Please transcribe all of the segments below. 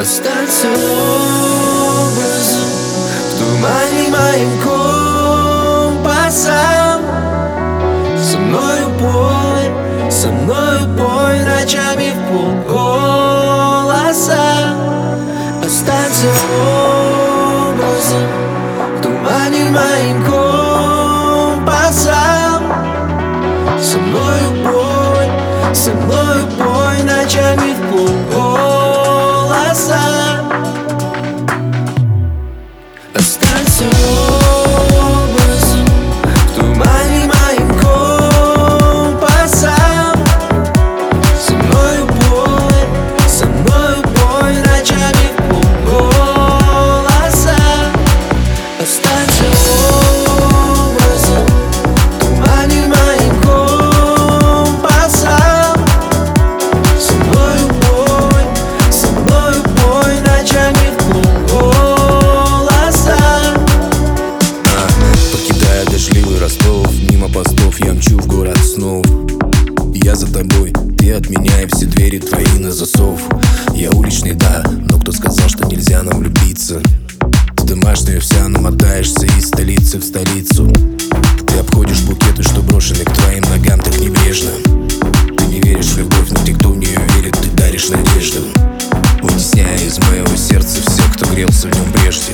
Останься образом В тумане моим компасом Со мною пой, со мною пой Ночами в полголоса. Останься образом В тумане моим компасом Со мною пой, со мною пой Ночами я за тобой, ты от меня И все двери твои на засов. Я уличный, да, но кто сказал, что нельзя нам влюбиться домашняя вся, намотаешься из столицы в столицу. Ты обходишь букеты, что брошены к твоим ногам так небрежно. Ты не веришь в любовь, но те, кто в нее верит, ты даришь надежду. Вытесняя из моего сердца всех, кто грелся в нем прежде.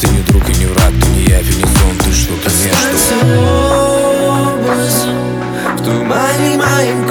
Ты не друг и не враг, ты не не сон, ты что-то между Останься В тумане моим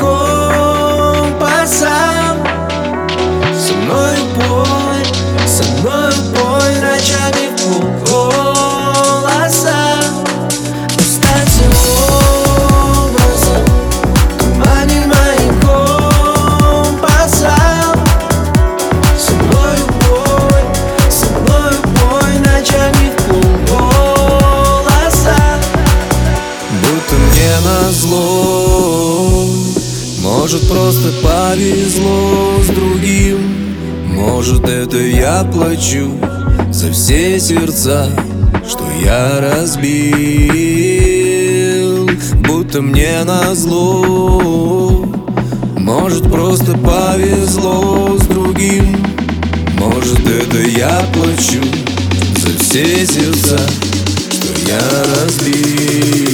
Может просто повезло с другим. Может это я плачу За все сердца, что я разбил. Будто мне назло. Может просто повезло с другим. Может это я плачу За все сердца, что я разбил